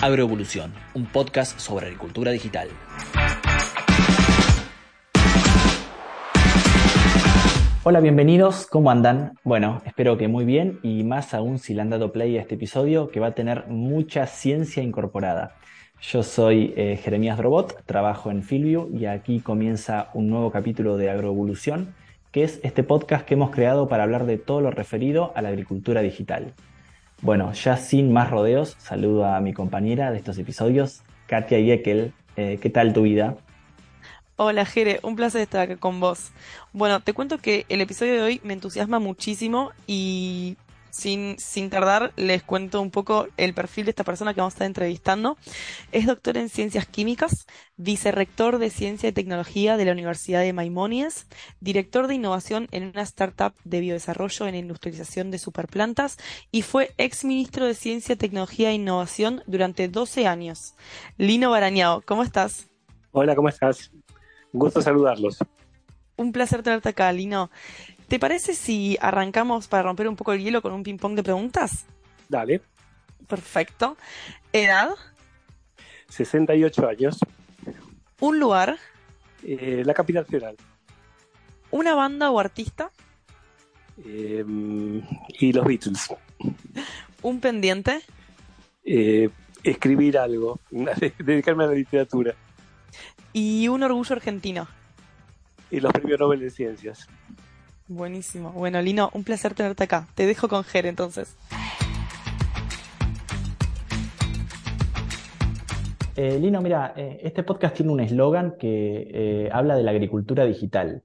Agroevolución, un podcast sobre agricultura digital. Hola, bienvenidos, ¿cómo andan? Bueno, espero que muy bien y más aún si le han dado play a este episodio que va a tener mucha ciencia incorporada. Yo soy eh, Jeremías Drobot, trabajo en Filview y aquí comienza un nuevo capítulo de Agroevolución, que es este podcast que hemos creado para hablar de todo lo referido a la agricultura digital. Bueno, ya sin más rodeos, saludo a mi compañera de estos episodios, Katia Yekel. Eh, ¿Qué tal tu vida? Hola Jere, un placer estar acá con vos. Bueno, te cuento que el episodio de hoy me entusiasma muchísimo y sin, sin tardar, les cuento un poco el perfil de esta persona que vamos a estar entrevistando. Es doctor en ciencias químicas, vicerrector de ciencia y tecnología de la Universidad de Maimonides, director de innovación en una startup de biodesarrollo en industrialización de superplantas y fue ex ministro de ciencia, tecnología e innovación durante 12 años. Lino Barañao, ¿cómo estás? Hola, ¿cómo estás? Un gusto saludarlos. Un placer tenerte acá, Lino. ¿Te parece si arrancamos para romper un poco el hielo con un ping-pong de preguntas? Dale. Perfecto. ¿Edad? 68 años. ¿Un lugar? Eh, la capital federal. ¿Una banda o artista? Eh, y los Beatles. ¿Un pendiente? Eh, escribir algo, dedicarme a la literatura. ¿Y un orgullo argentino? Y los premios Nobel de Ciencias. Buenísimo. Bueno, Lino, un placer tenerte acá. Te dejo con Ger entonces. Eh, Lino, mira, eh, este podcast tiene un eslogan que eh, habla de la agricultura digital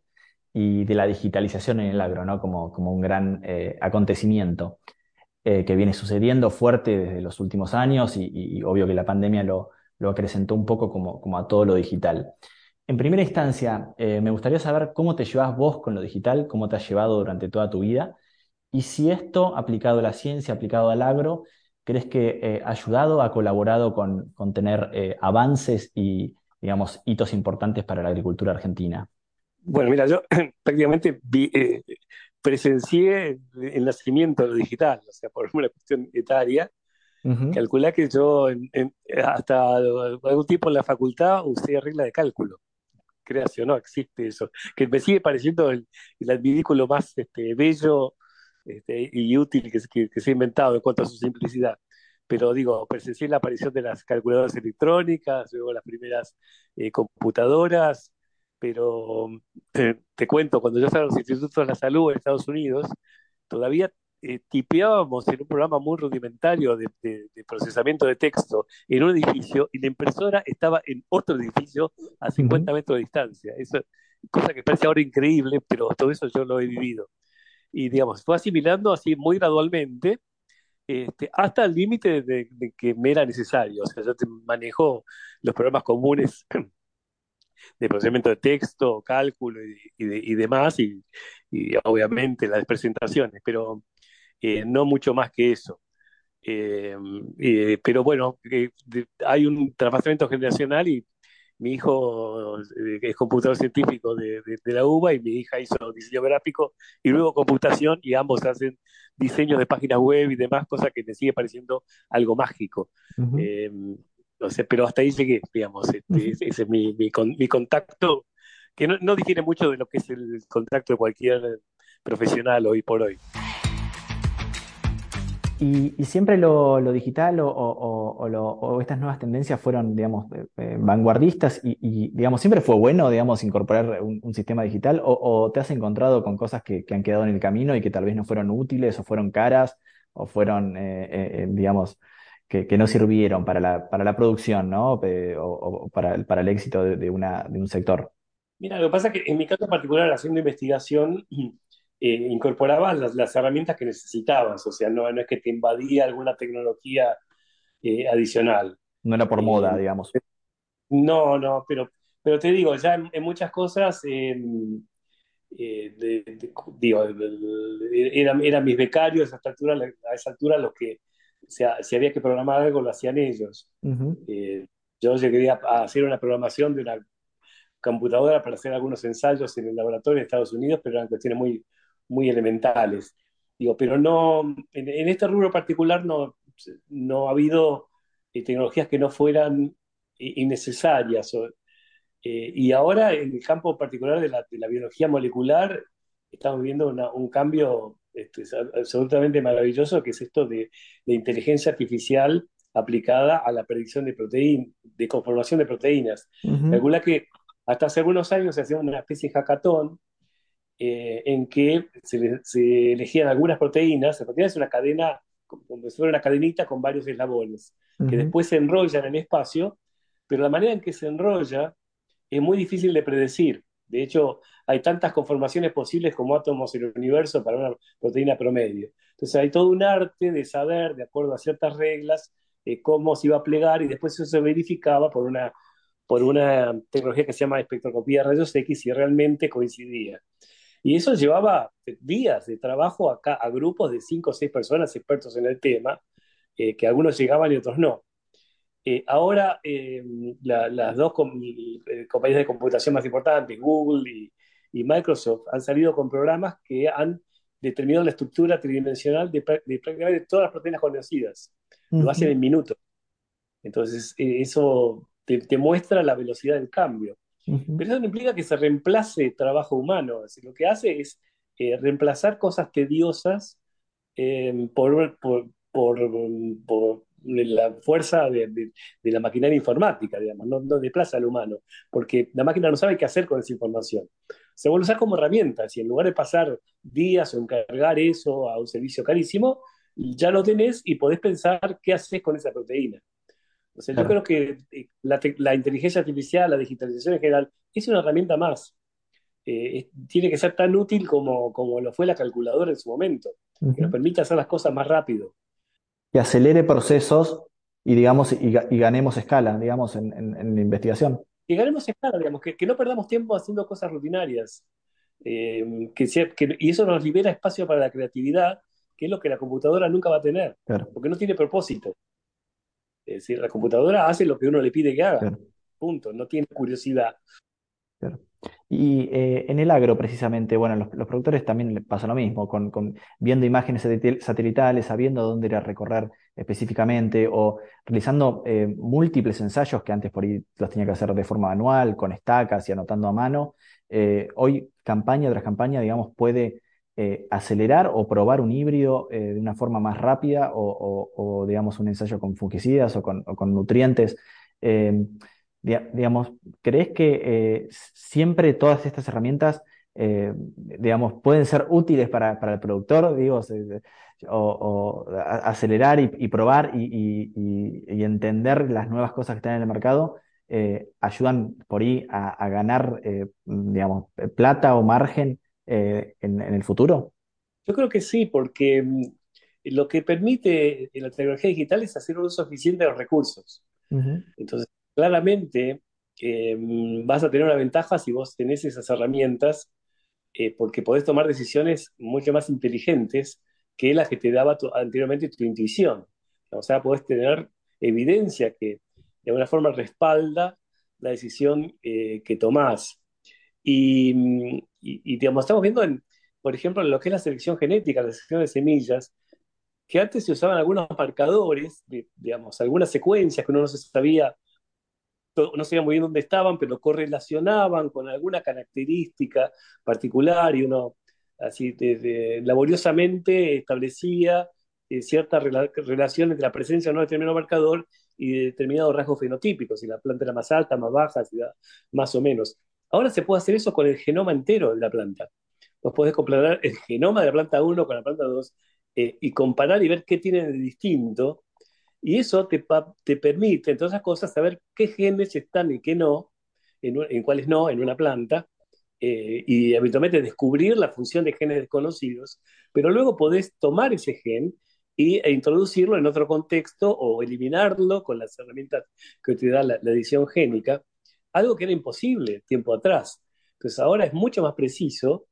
y de la digitalización en el agro, ¿no? Como, como un gran acontecimiento que viene sucediendo fuerte desde los últimos años y, y obvio que la pandemia lo, lo acrecentó un poco como, como a todo lo digital. En primera instancia, eh, me gustaría saber cómo te llevas vos con lo digital, cómo te has llevado durante toda tu vida y si esto, aplicado a la ciencia, aplicado al agro, crees que eh, ha ayudado, ha colaborado con, con tener eh, avances y, digamos, hitos importantes para la agricultura argentina. Bueno, mira, yo prácticamente vi, presencié el nacimiento de lo digital, o sea, por una cuestión etaria. Ujú. Calculá que yo en- en- hasta algún tiempo en la facultad usé regla de cálculo. Creas o no, existe eso. Que me sigue pareciendo el, el adminículo más este, bello este, y útil que, que- que se ha inventado en cuanto a su simplicidad. Pero digo, presencié la aparición de las calculadoras electrónicas, luego las primeras eh, computadoras, pero te, te cuento, cuando yo estaba en los institutos de la salud en Estados Unidos, todavía eh, tipeábamos en un programa muy rudimentario de, de- de procesamiento de texto en un edificio y la impresora estaba en otro edificio a 50 Ujú. metros de distancia. Eso, cosa que parece ahora increíble, pero todo eso yo lo he vivido. Y digamos, fue asimilando así muy gradualmente este, hasta el límite de, de que me era necesario. O sea, yo te manejo los programas comunes de procesamiento de texto, cálculo y, y y demás, y, y obviamente las presentaciones, pero eh, no mucho más que eso. Eh, eh, pero bueno, hay un traspasamiento generacional y mi hijo es computador científico de, de- de la UBA y mi hija hizo diseño gráfico y luego computación y ambos hacen diseños de páginas web y demás, cosa que me sigue pareciendo algo mágico. Ujú. No sé, pero hasta ahí llegué, digamos, este, ese ese es mi, mi, con- mi contacto, que no, no difiere mucho de lo que es el contacto de cualquier profesional hoy por hoy. Y, siempre lo, digital o, estas nuevas tendencias fueron, digamos, eh, eh, vanguardistas y, digamos, siempre fue bueno, digamos, incorporar un, sistema digital o, te has encontrado con cosas que, han quedado en el camino y que tal vez no fueron útiles o fueron caras o fueron, eh, digamos, que, no sirvieron para la, para la producción, ¿no? O, o para, para el éxito de, de una, de un sector. Mira, lo que pasa es que en mi caso particular, haciendo investigación, eh, incorporaba las, las herramientas que necesitabas, o sea, no, no es que te invadía alguna tecnología eh, adicional. No era por moda, Eh, digamos. no, no, pero, pero te digo, ya en, en muchas cosas, eh, eh, de- de- digo, eran, eran mis becarios a esta altura, a esa altura los que, o sea, si había que programar algo, lo hacían ellos. Yo llegué a a hacer una programación de una computadora para hacer algunos ensayos en el laboratorio de Estados Unidos, pero eran cuestiones muy, muy elementales. Digo, pero no, en, en este rubro particular no, no ha habido eh, tecnologías que no fueran innecesarias. y ahora, en el campo particular de la, de la biología molecular, estamos viendo un cambio este, absolutamente maravilloso, que es esto de, de inteligencia artificial aplicada a la predicción de proteínas, de conformación de proteínas. Uh que hasta hace algunos años se hacía una especie de hackathon eh, en que se, elegían algunas proteínas, la proteína es una cadena, como si fuera una cadenita con varios eslabones, que después se enrollan en el espacio, pero la manera en que se enrolla es muy difícil de predecir. De hecho, hay tantas conformaciones posibles como átomos en el universo para una proteína promedio. Entonces hay todo un arte de saber, de acuerdo a ciertas reglas, eh, cómo se iba a plegar y después eso se verificaba por una, por una tecnología que se llama espectroscopía de rayos X y realmente coincidía. Y eso llevaba días de trabajo acá a grupos de cinco o seis personas expertos en el tema, eh, que algunos llegaban y otros no. Eh, ahora las dos compañías de computación más importantes, Google y, y, Microsoft, han salido con programas que han determinado la estructura tridimensional de, de prácticamente todas las proteínas conocidas lo hacen en minutos. Entonces, eh, eso te, muestra la velocidad del cambio. Pero eso no implica que se reemplace trabajo humano. lo que hace es eh, reemplazar cosas tediosas em, por, por, por, la fuerza de, de, la maquinaria informática, digamos, no, no, desplaza al humano, porque la máquina no sabe qué hacer con esa información. Se vuelve a usar como herramienta, si en lugar de pasar días o encargar eso a un servicio carísimo, ya lo tenés y podés pensar qué haces con esa proteína. O sea, yo creo que eh, la, inteligencia artificial, la digitalización en general, es una herramienta más. Eh, tiene que ser tan útil como, como lo fue la calculadora en su momento, que nos permite hacer las cosas más rápido. Que acelere procesos y, digamos, y, ganemos escala, digamos, en, en, la investigación. Que ganemos escala, digamos, que, que, no perdamos tiempo haciendo cosas rutinarias. Eh, que, que, y eso nos libera espacio para la creatividad que es lo que la computadora nunca va a tener, porque no tiene propósito. Es decir, la computadora hace lo que uno le pide que haga, punto, no tiene curiosidad. Y eh, en el agro, precisamente, bueno, los, los productores también les pasa lo mismo, con, con, viendo imágenes satelitales, sabiendo dónde ir a recorrer específicamente, o realizando eh, múltiples ensayos que antes por ahí los tenía que hacer de forma manual, con estacas y anotando a mano. Eh, hoy, campaña tras campaña, digamos, puede eh, acelerar o probar un híbrido eh, de una forma más rápida o, digamos, un ensayo con fungicidas o con, nutrientes. Em, digamos, ¿crees que eh, siempre todas estas herramientas, digamos, pueden ser útiles para, el productor, digo, o, acelerar y, probar y, entender las nuevas cosas que están en el mercado? ayudan por ahí a, ganar, digamos, plata o margen eh, en, el futuro? Yo creo que sí, porque mm, lo que permite la tecnología digital es hacer un uso eficiente de los recursos. Entonces, claramente eh, mm, vas a tener una ventaja si vos tenés esas herramientas, eh, porque podés tomar decisiones mucho más inteligentes que las que te daba anteriormente tu intuición. O sea, podés tener evidencia que de alguna forma respalda la decisión que tomás. Y, digamos, estamos viendo, en, por ejemplo, en lo que es la selección genética, la selección de semillas, que antes se usaban algunos marcadores, digamos, algunas secuencias que uno no se sabía, no sabía muy bien dónde estaban, pero correlacionaban con alguna característica particular y uno así laboriosamente establecía eh, cierta relación entre la presencia de determinado marcador y determinados rasgos fenotípicos, si la planta era más alta, más baja, si más o menos. Ahora se puede hacer eso con el genoma entero de la planta. Vos podés comparar el genoma de la planta 1 con la planta 2 eh, y comparar y ver qué tiene de distinto. Y eso te, te permite, entre otras cosas, saber qué genes están y qué no, en, cuáles no, en una planta, eh, y habitualmente descubrir la función de genes desconocidos, pero luego podés tomar ese gen y, e introducirlo en otro contexto o eliminarlo con las herramientas que te da la edición génica algo que era imposible tiempo atrás. Entonces ahora es mucho más preciso,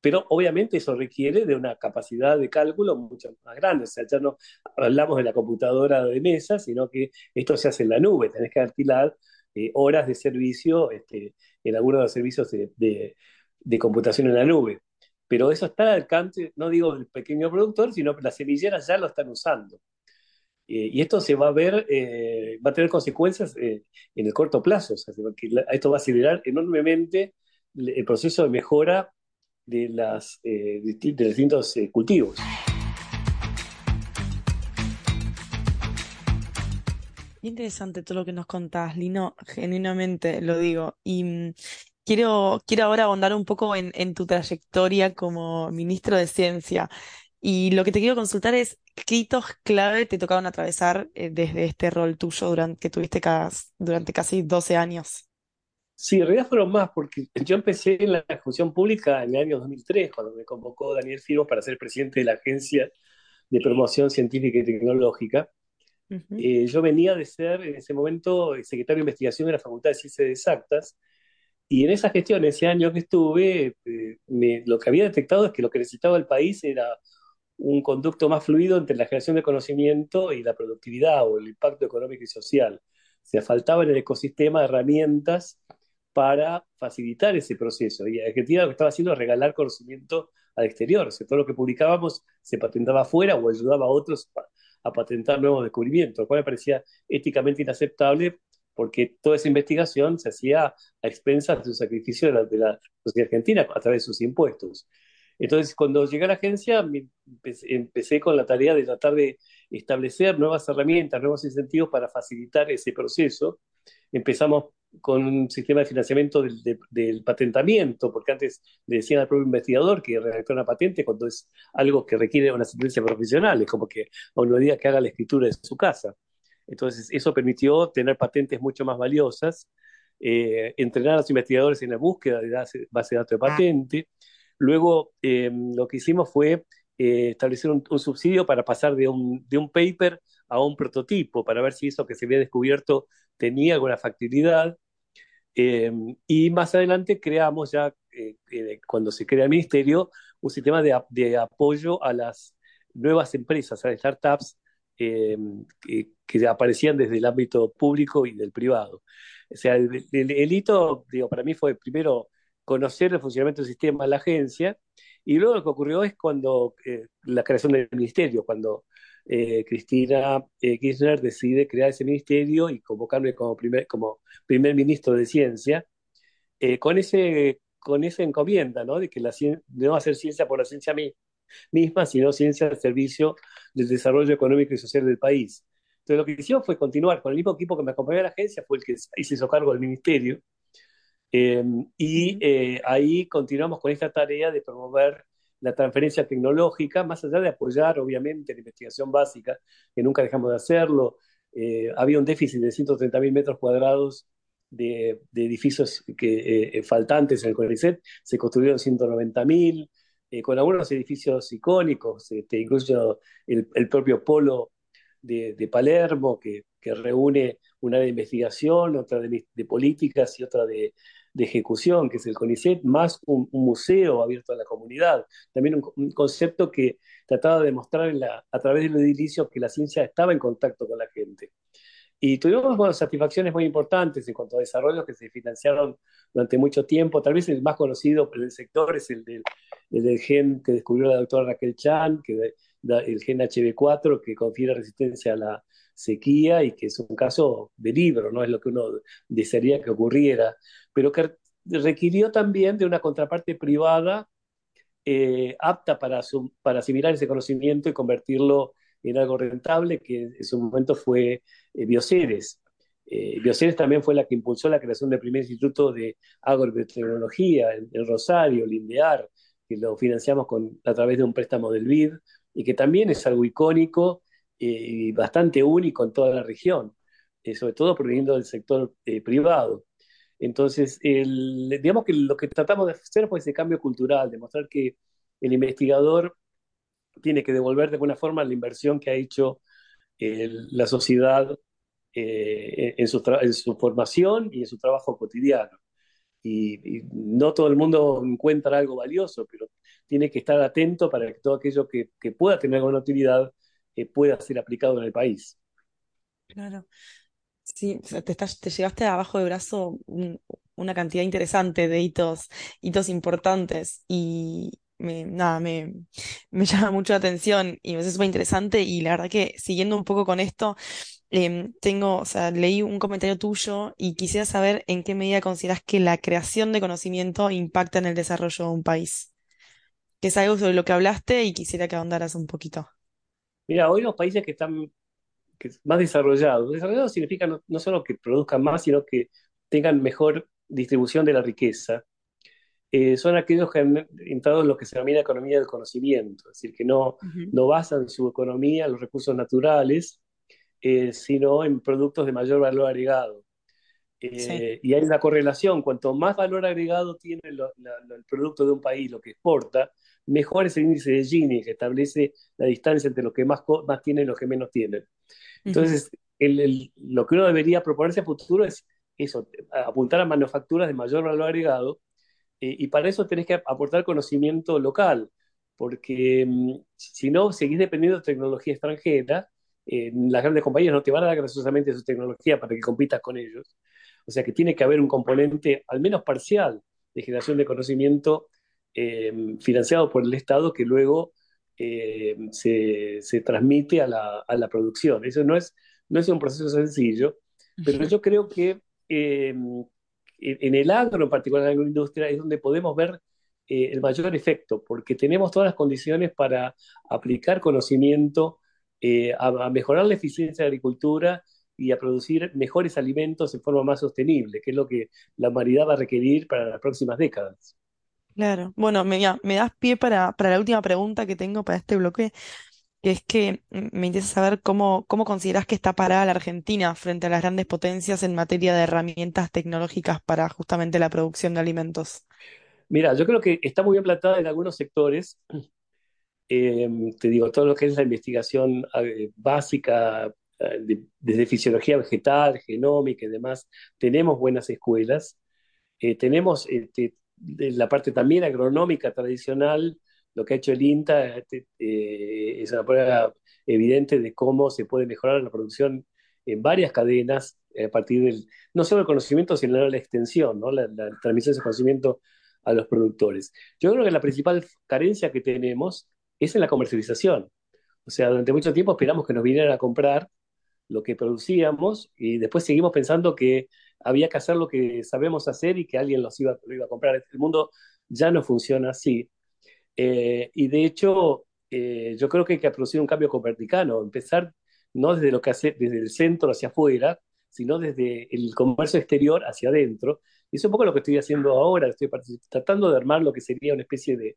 pero obviamente eso requiere de una capacidad de cálculo mucho más grande. O sea, ya no hablamos de la computadora de mesa, sino que esto se hace en la nube, tenés que alquilar eh, horas de servicio este, en algunos de los servicios de, computación en la nube. Pero eso está al alcance, no digo del pequeño productor, sino que las semilleras ya lo están usando. Eh, y esto se va a ver, eh, va a tener consecuencias eh, en el corto plazo. O sea, que esto va a acelerar enormemente el proceso de mejora de, las, distintos cultivos. Interesante todo lo que nos contás, Lino, genuinamente lo digo. Y mm, quiero, quiero ahora ahondar un poco en tu trayectoria como ministro de Ciencia. Y lo que te quiero consultar es, ¿qué hitos clave te tocaron atravesar eh, desde este rol tuyo durante, que tuviste durante casi 12 años? Sí, en realidad fueron más, porque yo empecé en la función pública en el año 2003, cuando me convocó Daniel Firmo para ser presidente de la Agencia de Promoción Científica y Tecnológica. Eh, yo venía de ser en ese momento secretario de investigación de la Facultad de Ciencias Exactas, y en esa gestión, ese año que estuve, eh, lo que había detectado es que lo que necesitaba el país era un conducto más fluido entre la generación de conocimiento y la productividad o el impacto económico y social. O sea, faltaba en el ecosistema herramientas para facilitar ese proceso. Y Argentina lo que estaba haciendo es regalar conocimiento al exterior. O sea, todo lo que publicábamos se patentaba afuera o ayudaba a otros a patentar nuevos descubrimientos, lo cual me parecía éticamente inaceptable porque toda esa investigación se hacía a expensas de su sacrificio de la, de la sociedad argentina a través de sus impuestos. Entonces, cuando llegué a la agencia, empecé, con la tarea de tratar de establecer nuevas herramientas, nuevos incentivos para facilitar ese proceso. Empezamos con un sistema de financiamiento del, patentamiento, porque antes le decían al propio investigador que redactó una patente cuando es algo que requiere una asistencia profesional, es como que a uno diga que haga la escritura de su casa. Entonces, eso permitió tener patentes mucho más valiosas, eh, entrenar a los investigadores en la búsqueda de base de datos de patente, Luego, eh, lo que hicimos fue eh, establecer un, subsidio para pasar de un, de un paper a un prototipo, para ver si eso que se había descubierto tenía alguna factibilidad. Eh, y más adelante creamos ya, cuando se crea el ministerio, un sistema de, de, apoyo a las nuevas empresas, a las startups que, que, aparecían desde el ámbito público y del privado. O sea, el, el hito, digo, para mí fue primero conocer el funcionamiento del sistema de la agencia. Y luego lo que ocurrió es cuando eh, la creación del ministerio, cuando eh, Cristina eh, Kirchner decide crear ese ministerio y convocarme como primer, como primer ministro de Ciencia, con, ese, con esa encomienda, ¿no? De que la no hacer ciencia por la ciencia misma, sino ciencia al servicio del desarrollo económico y social del país. Entonces lo que hicimos fue continuar con el mismo equipo que me acompañó a la agencia, fue el que se hizo cargo del ministerio, Em, y eh, ahí continuamos con esta tarea de promover la transferencia tecnológica, más allá de apoyar, obviamente, la investigación básica, que nunca dejamos de hacerlo. Eh, había un déficit de 130.000 metros cuadrados de, edificios que, eh, faltantes en el CONICET, se construyeron 190.000, con algunos edificios icónicos, este, incluso el, propio polo de, Palermo, que, que, reúne una de investigación, otra de, de políticas y otra de, de ejecución, que es el CONICET, más un, museo abierto a la comunidad. También un, concepto que trataba de demostrar a través del edilicio que la ciencia estaba en contacto con la gente. Y tuvimos satisfacciones muy importantes en cuanto a desarrollos que se financiaron durante mucho tiempo. Tal vez el más conocido del sector es el del, del gen que descubrió la doctora Raquel Chan, que el gen HB4 que confiere resistencia a la sequía y que es un caso de libro, no es lo que uno desearía que ocurriera pero que requirió también de una contraparte privada eh, apta para, para asimilar ese conocimiento y convertirlo en algo rentable, que en su momento fue eh, Bioceres. Eh, Bioceres también fue la que impulsó la creación del primer instituto de agrobiotecnología en, en Rosario, Lindear, que lo financiamos con, a través de un préstamo del BID, y que también es algo icónico y bastante único en toda la región, sobre todo proveniendo del sector privado. Entonces, digamos que lo que tratamos de hacer fue ese cambio cultural, demostrar que el investigador tiene que devolver de alguna forma la inversión que ha hecho la sociedad eh, en, su formación y en su trabajo cotidiano. Y, no todo el mundo encuentra algo valioso, pero tiene que estar atento para que todo aquello que, pueda tener alguna utilidad eh, pueda ser aplicado en el país. Claro. Sí, te, estás, te llevaste abajo de brazo una cantidad interesante de hitos, hitos importantes. Y, me, nada, me, llama mucho la atención y me parece súper interesante y la verdad que siguiendo un poco con esto, em, tengo, o sea, leí un comentario tuyo y quisiera saber en qué medida consideras que la creación de conocimiento impacta en el desarrollo de un país, que es algo sobre lo que hablaste y quisiera que ahondaras un poquito. Mira, hoy los países que están que más desarrollados, desarrollados significa no, no solo que produzcan más, sino que tengan mejor distribución de la riqueza eh, son aquellos que han entrado en lo que se denomina economía del conocimiento, es decir, que no, Ujú. no basan su economía en los recursos naturales, eh, sino en productos de mayor valor agregado. Sí. Eh, y hay una correlación, cuanto más valor agregado tiene lo- la- lo- el producto de un país, lo que exporta, mejor es el índice de Gini, que establece la distancia entre los que más, más tienen y los que menos tienen. Entonces, el- el- lo que uno debería proponerse a futuro es eso, apuntar a manufacturas de mayor valor agregado eh, y para eso tenés que aportar conocimiento local, porque mm, si no, seguís dependiendo de tecnología extranjera, eh, las grandes compañías no te van a dar graciosamente su tecnología para que compitas con ellos. O sea que tiene que haber un componente, al menos parcial, de generación de conocimiento eh, financiado por el Estado que luego eh, se, se transmite a la, a la producción. Eso no es, no es un proceso sencillo, pero yo creo que eh, en el agro, en particular en la agroindustria, es donde podemos ver eh, el mayor efecto, porque tenemos todas las condiciones para aplicar conocimiento, eh, a, a, mejorar la eficiencia de la agricultura y a producir mejores alimentos en forma más sostenible, que es lo que la humanidad va a requerir para las próximas décadas. Claro. Bueno, me, ya, me das pie para, para la última pregunta que tengo para este bloque, que es que mm, me interesa saber cómo, cómo consideras que está parada la Argentina frente a las grandes potencias en materia de herramientas tecnológicas para justamente la producción de alimentos. Mira, yo creo que está muy bien plantada en algunos sectores. Eh, te digo, todo lo que es la investigación eh, básica, eh, de, desde fisiología vegetal, genómica y demás, tenemos buenas escuelas. Eh, tenemos este, la parte también agronómica tradicional, lo que ha hecho el INTA este, eh, es una prueba evidente de cómo se puede mejorar la producción en varias cadenas eh, a partir del, no solo el conocimiento, sino la extensión, ¿no? la, la transmisión de ese conocimiento a los productores. Yo creo que la principal carencia que tenemos es en la comercialización. O sea, durante mucho tiempo esperamos que nos vinieran a comprar lo que producíamos y después seguimos pensando que había que hacer lo que sabemos hacer y que alguien los iba, lo iba a comprar. El mundo ya no funciona así. Eh, y de hecho, eh, yo creo que hay que producir un cambio copernicano, empezar no desde lo que hace, desde el centro hacia afuera, sino desde el comercio exterior hacia adentro. Y eso es un poco lo que estoy haciendo ahora, estoy tratando de armar lo que sería una especie de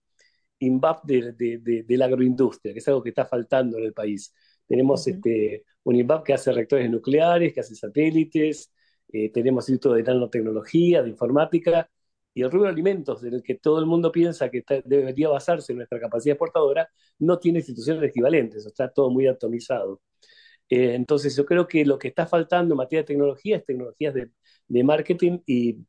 INVAP de, de, de, de, la agroindustria, que es algo que está faltando en el país. Tenemos uh -huh. este, un INVAP que hace reactores nucleares, que hace satélites, eh, tenemos instituto de nanotecnología, de informática, y el rubro de alimentos, en el que todo el mundo piensa que está, debería basarse en nuestra capacidad exportadora, no tiene instituciones equivalentes, está todo muy atomizado. Eh, entonces yo creo que lo que está faltando en materia de tecnología es tecnologías de, de marketing y,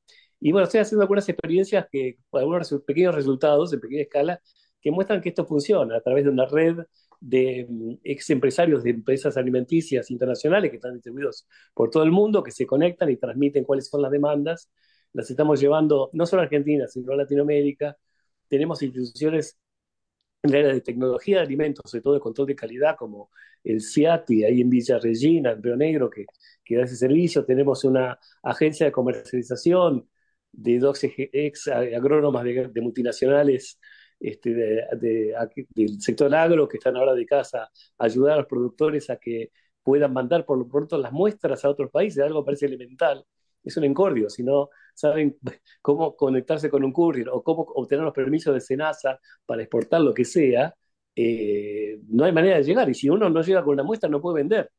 y, bueno, estoy haciendo algunas experiencias que, algunos pequeños resultados en pequeña escala que muestran que esto funciona a través de una red de um, ex empresarios de empresas alimenticias internacionales que están distribuidos por todo el mundo, que se conectan y transmiten cuáles son las demandas. Las estamos llevando no solo a Argentina, sino a Latinoamérica. Tenemos instituciones en el área de tecnología de alimentos, sobre todo de control de calidad, como el CIATI, ahí en Villa Regina, en Río Negro, que, que da ese servicio. Tenemos una agencia de comercialización de dos ex agrónomas de, de multinacionales este, de, de, de, del sector agro que están ahora de casa a ayudar a los productores a que puedan mandar por lo pronto las muestras a otros países, algo parece elemental, es un encordio, si no saben cómo conectarse con un courier o cómo obtener los permisos de SENASA para exportar lo que sea, eh, no hay manera de llegar, y si uno no llega con una muestra no puede vender.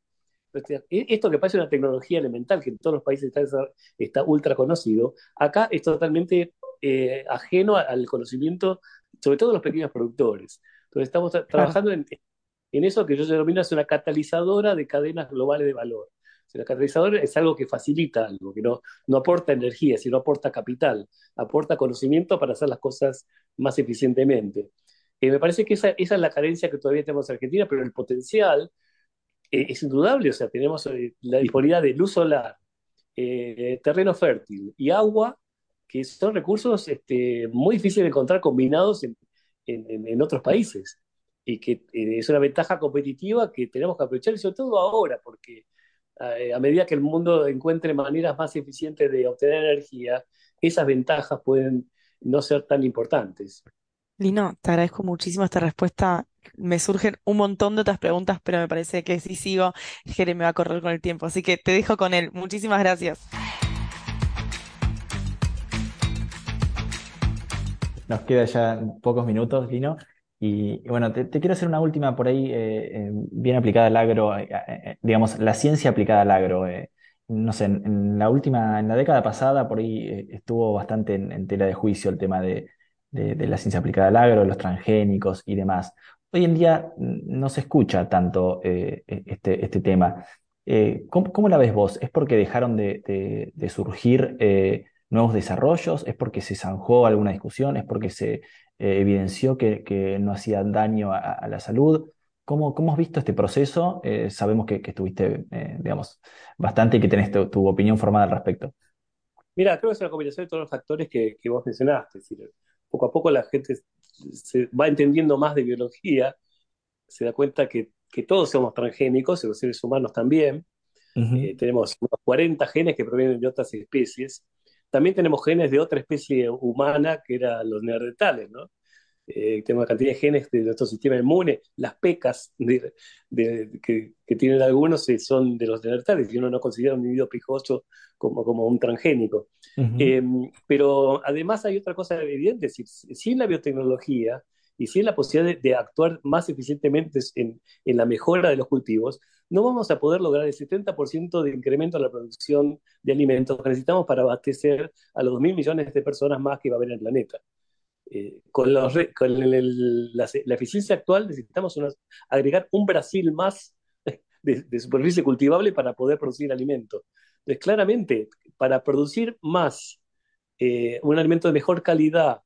Esto que parece una tecnología elemental que en todos los países está, está ultra conocido, acá es totalmente eh, ajeno al conocimiento, sobre todo los pequeños productores. Entonces estamos tra trabajando en, en, eso que yo denomino es una catalizadora de cadenas globales de valor. O sea, el catalizador es algo que facilita algo, que no, no aporta energía, sino aporta capital, aporta conocimiento para hacer las cosas más eficientemente. Eh, me parece que esa, esa, es la carencia que todavía tenemos en Argentina, pero el potencial eh, es indudable. O sea, tenemos eh, la disponibilidad de luz solar, eh, terreno fértil y agua, que son recursos este, muy difíciles de encontrar combinados en, en, otros países y que eh, es una ventaja competitiva que tenemos que aprovechar sobre todo ahora, porque a medida que el mundo encuentre maneras más eficientes de obtener energía, esas ventajas pueden no ser tan importantes. Lino, te agradezco muchísimo esta respuesta. Me surgen un montón de otras preguntas, pero me parece que si sigo, Jere me va a correr con el tiempo. Así que te dejo con él. Muchísimas gracias. Nos queda ya pocos minutos, Lino. Y, bueno, te, quiero hacer una última por ahí, eh, eh, bien aplicada al agro, eh, digamos, la ciencia aplicada al agro. no sé, en, la última, en la década pasada, por ahí estuvo bastante en, tela de juicio el tema de, la ciencia aplicada al agro, los transgénicos y demás. Hoy en día no se escucha tanto e, este, este, tema. ¿cómo, la ves vos? ¿Es porque dejaron de, de surgir nuevos desarrollos? ¿Es porque se zanjó alguna discusión? ¿Es porque se eh, evidenció que, no hacía daño a, la salud? ¿Cómo, ¿Cómo, has visto este proceso? Eh, sabemos que, estuviste, eh, digamos, bastante y que tenés tu, opinión formada al respecto. Mira, creo que es una combinación de todos los factores que, vos mencionaste. Es decir, poco a poco la gente se va entendiendo más de biología, se da cuenta que, todos somos transgénicos, los seres humanos también. tenemos unos 40 genes que provienen de otras especies también tenemos genes de otra especie humana, que eran los neandertales, ¿no? Eh, tenemos una cantidad de genes de nuestro sistema inmune, las pecas que, tienen algunos son de los neandertales, y uno no considera un individuo pijoso como, como un transgénico. Em, pero además hay otra cosa evidente, si, sin la biotecnología y sin la posibilidad de, actuar más eficientemente en, en, la mejora de los cultivos, no vamos a poder lograr el 70% de incremento en la producción de alimentos que necesitamos para abastecer a los 2.000 millones de personas más que va a haber en el planeta. Eh, con, la, eficiencia actual necesitamos agregar un Brasil más de, superficie cultivable para poder producir alimentos. Entonces, claramente, para producir más eh, un alimento de mejor calidad,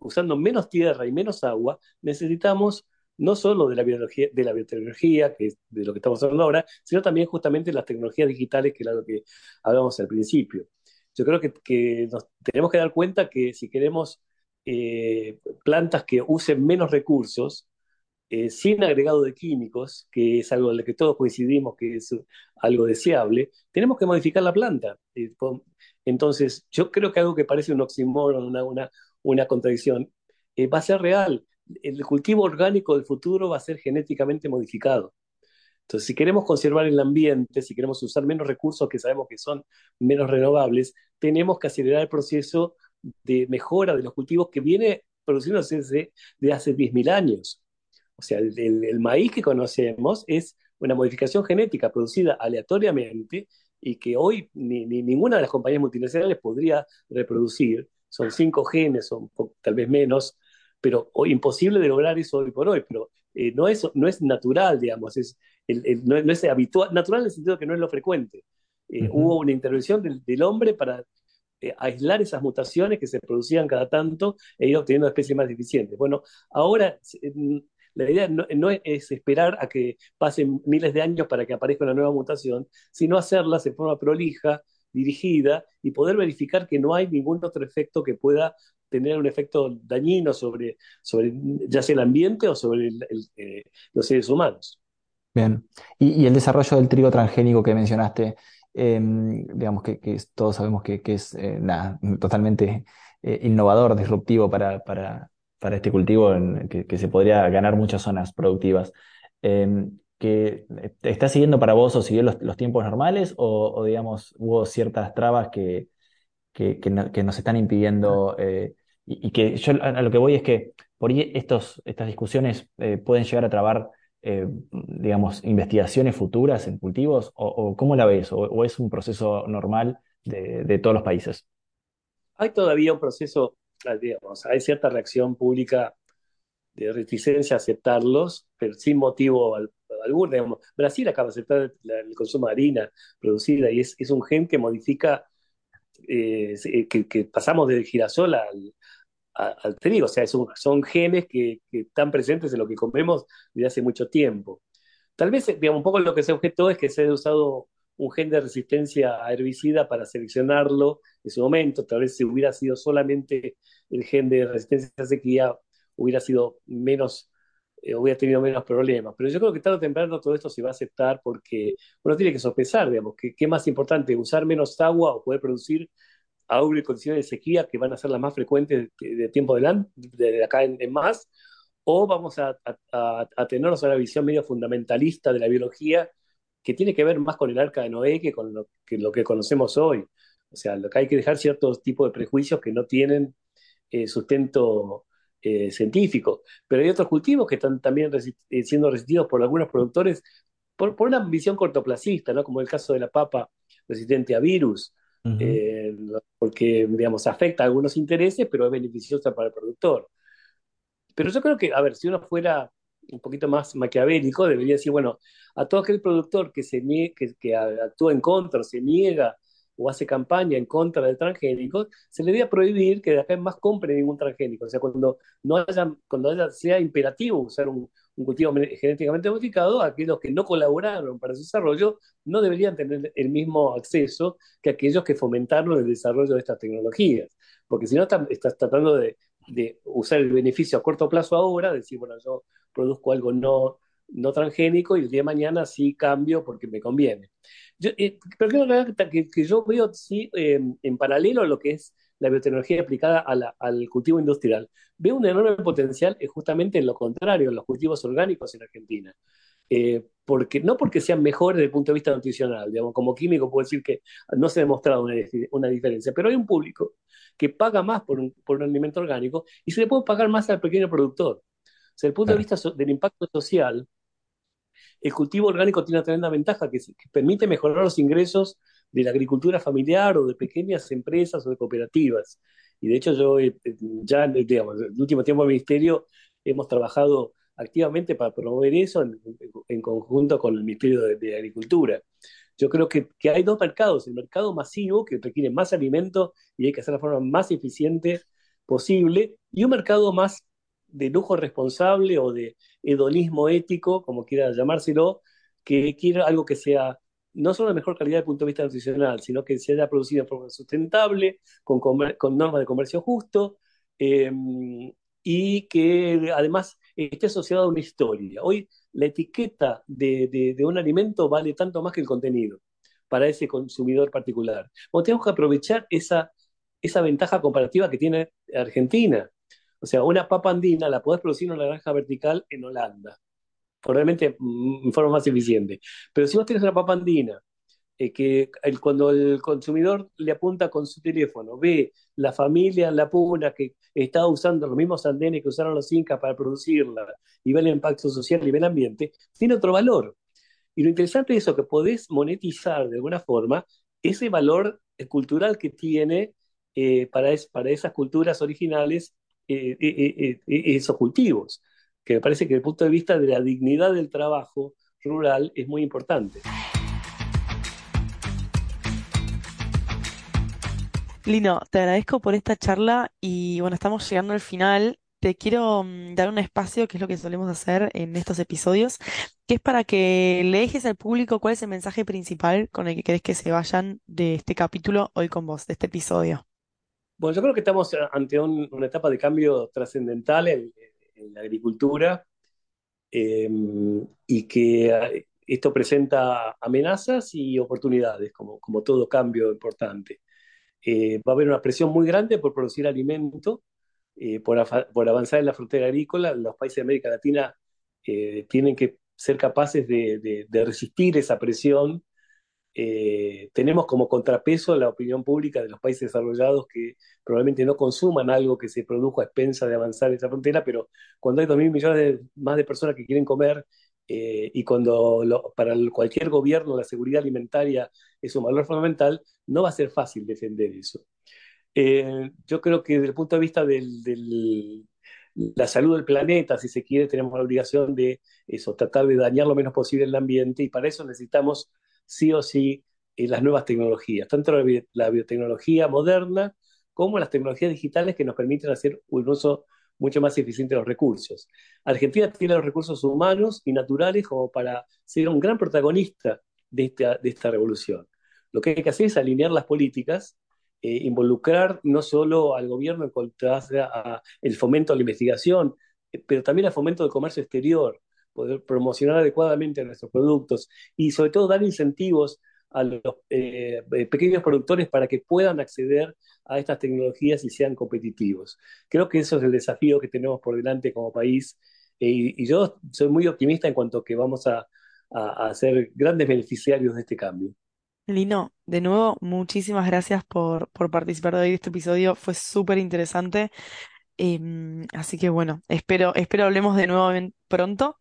usando menos tierra y menos agua, necesitamos no solo de la biología, de la biotecnología, que es de lo que estamos hablando ahora, sino también justamente las tecnologías digitales, que era lo que hablábamos al principio. Yo creo que, nos tenemos que dar cuenta que si queremos eh, plantas que usen menos recursos, eh, sin agregado de químicos, que es algo en lo que todos coincidimos que es algo deseable, tenemos que modificar la planta. Eh, entonces, yo creo que algo que parece un oxímoron, una, una, una contradicción, va a ser real el cultivo orgánico del futuro va a ser genéticamente modificado. Entonces, si queremos conservar el ambiente, si queremos usar menos recursos que sabemos que son menos renovables, tenemos que acelerar el proceso de mejora de los cultivos que viene produciéndose desde de hace 10.000 años. O sea, el, maíz que conocemos es una modificación genética producida aleatoriamente y que hoy ni, ninguna de las compañías multinacionales podría reproducir. Son cinco genes, o tal vez menos, pero imposible de lograr eso hoy por hoy, pero eh, no, es, no es natural, digamos, es, no, es habitual, natural en el sentido de que no es lo frecuente. Eh, hubo una intervención del, hombre para eh, aislar esas mutaciones que se producían cada tanto e ir obteniendo especies más eficientes. Bueno, ahora la idea no, no, es esperar a que pasen miles de años para que aparezca una nueva mutación, sino hacerlas de forma prolija, dirigida y poder verificar que no hay ningún otro efecto que pueda tener un efecto dañino sobre, sobre ya sea el ambiente o sobre eh, los seres humanos. Bien, y, el desarrollo del trigo transgénico que mencionaste, em, digamos que, todos sabemos que, es eh, totalmente eh, innovador, disruptivo para, para, este cultivo, en, que, se podría ganar muchas zonas productivas. Que ¿Está siguiendo para vos o siguió los, tiempos normales o, digamos, hubo ciertas trabas que, que, nos están impidiendo y, que yo a lo que voy es que por ahí estos, estas discusiones eh, pueden llegar a trabar, eh, digamos, investigaciones futuras en cultivos, o, cómo la ves, o, es un proceso normal de, todos los países. Hay todavía un proceso, digamos, hay cierta reacción pública de reticencia a aceptarlos, pero sin motivo alguno. Brasil acaba de aceptar el consumo de harina producida y es, un gen que modifica, eh, que, que, pasamos del girasol al, al trigo, o sea, son, genes que, están presentes en lo que comemos desde hace mucho tiempo. Tal vez, digamos, un poco lo que se objetó es que se haya usado un gen de resistencia a herbicida para seleccionarlo en su momento, tal vez si hubiera sido solamente el gen de resistencia a sequía, hubiera sido menos, eh, hubiera tenido menos problemas. Pero yo creo que tarde o temprano todo esto se va a aceptar porque uno tiene que sopesar, digamos, que, qué más importante, usar menos agua o poder producir agua y condiciones de sequía que van a ser las más frecuentes de, tiempo adelante, de, acá en, más, o vamos a, a, a tenernos una visión medio fundamentalista de la biología que tiene que ver más con el arca de Noé que con lo que, lo que conocemos hoy. O sea, lo que hay que dejar ciertos tipos de prejuicios que no tienen eh, sustento eh, científico. Pero hay otros cultivos que están también eh, siendo resistidos por algunos productores por, por, una visión cortoplacista, ¿no? como el caso de la papa resistente a virus, porque, digamos, afecta a algunos intereses, pero es beneficiosa para el productor. Pero yo creo que, a ver, si uno fuera un poquito más maquiavélico, debería decir, bueno, a todo aquel productor que, se que, que actúa en contra se niega o hace campaña en contra del transgénico, se le debe prohibir que de acá más compre ningún transgénico. O sea, cuando no haya, cuando sea imperativo usar un, un, cultivo genéticamente modificado, aquellos que no colaboraron para su desarrollo no deberían tener el mismo acceso que aquellos que fomentaron el desarrollo de estas tecnologías. Porque si no, estás tratando de, de usar el beneficio a corto plazo ahora, decir, bueno, yo produzco algo no, no transgénico y el día de mañana sí cambio porque me conviene. Yo, eh, pero creo que, que, yo veo sí, eh, en paralelo a lo que es la biotecnología aplicada al cultivo industrial, veo un enorme potencial eh, justamente en lo contrario, en los cultivos orgánicos en Argentina. Eh, porque, no porque sean mejores desde el punto de vista nutricional, digamos, como químico puedo decir que no se ha demostrado una, una diferencia, pero hay un público que paga más por un, por un alimento orgánico y se le puede pagar más al pequeño productor. Desde el punto de vista del impacto social, el cultivo orgánico tiene una tremenda ventaja que, permite mejorar los ingresos de la agricultura familiar o de pequeñas empresas o de cooperativas. Y de hecho yo eh, ya, digamos, en el último tiempo el Ministerio hemos trabajado activamente para promover eso en, conjunto con el Ministerio de, Agricultura. Yo creo que, hay dos mercados, el mercado masivo, que requiere más alimento y hay que hacer la forma más eficiente posible, y un mercado más de lujo responsable o de hedonismo ético, como quiera llamárselo, que quiere algo que sea no solo de mejor calidad desde el punto de vista nutricional, sino que se haya producido de forma sustentable, con, con normas de comercio justo, em, y que además esté asociado a una historia. Hoy la etiqueta de, de, un alimento vale tanto más que el contenido para ese consumidor particular. Tenemos que aprovechar esa, esa ventaja comparativa que tiene Argentina. O sea, una papa andina la podés producir en una granja vertical en Holanda, probablemente mm, en forma más eficiente. Pero si vos tenés una papa andina, eh, que cuando el consumidor le apunta con su teléfono, ve la familia en la puna que está usando los mismos andenes que usaron los incas para producirla, y ve el impacto social y el ambiente, tiene otro valor. Y lo interesante es eso, que podés monetizar de alguna forma ese valor cultural que tiene eh, para, para esas culturas originales esos cultivos, que me parece que desde el punto de vista de la dignidad del trabajo rural es muy importante. Lino, te agradezco por esta charla y bueno, estamos llegando al final. Te quiero mm, dar un espacio, que es lo que solemos hacer en estos episodios, que es para que le dejes al público cuál es el mensaje principal con el que querés que se vayan de este capítulo hoy con vos, de este episodio. Bueno, yo creo que estamos ante una etapa de cambio trascendental en, la agricultura em, y que eh, esto presenta amenazas y oportunidades, como, como todo cambio importante. Eh, va a haber una presión muy grande por producir alimento, eh, por, por, avanzar en la frontera agrícola. Los países de América Latina tienen que ser capaces de, de resistir esa presión eh, tenemos como contrapeso la opinión pública de los países desarrollados que probablemente no consuman algo que se produjo a expensa de avanzar esa frontera, pero cuando hay 2.000 millones de, más de personas que quieren comer eh, y cuando para cualquier gobierno la seguridad alimentaria es un valor fundamental, no va a ser fácil defender eso. Eh, yo creo que desde el punto de vista de la salud del planeta, si se quiere, tenemos la obligación de eso, tratar de dañar lo menos posible el ambiente y para eso necesitamos sí o sí eh, las nuevas tecnologías, tanto la, biotecnología moderna como las tecnologías digitales que nos permiten hacer un uso mucho más eficiente de los recursos. Argentina tiene los recursos humanos y naturales como para ser un gran protagonista de esta, de esta revolución. Lo que hay que hacer es alinear las políticas, eh, involucrar no solo al gobierno en contra el fomento a la investigación, pero también al fomento del comercio exterior, poder promocionar adecuadamente nuestros productos y sobre todo dar incentivos a los eh, eh, pequeños productores para que puedan acceder a estas tecnologías y sean competitivos. Creo que eso es el desafío que tenemos por delante como país eh, y, yo soy muy optimista en cuanto a que vamos a, a, ser grandes beneficiarios de este cambio. Lino, de nuevo, muchísimas gracias por, por participar de hoy de este episodio. Fue súper interesante. Em, así que bueno, espero, espero hablemos de nuevo pronto.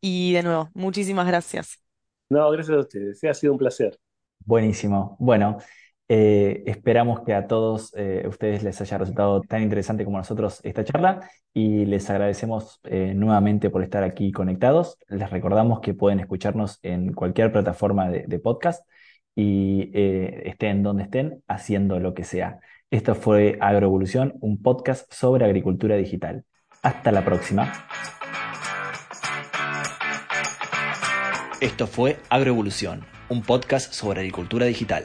Y de nuevo, muchísimas gracias. No, gracias a ustedes. Ha sido un placer. Buenísimo. Bueno, eh, esperamos que a todos eh, ustedes les haya resultado tan interesante como a nosotros esta charla y les agradecemos eh, nuevamente por estar aquí conectados. Les recordamos que pueden escucharnos en cualquier plataforma de, podcast y estén donde estén haciendo lo que sea. Esto fue Agroevolución, un podcast sobre agricultura digital. Hasta la próxima. Esto fue Agroevolución un podcast sobre agricultura digital.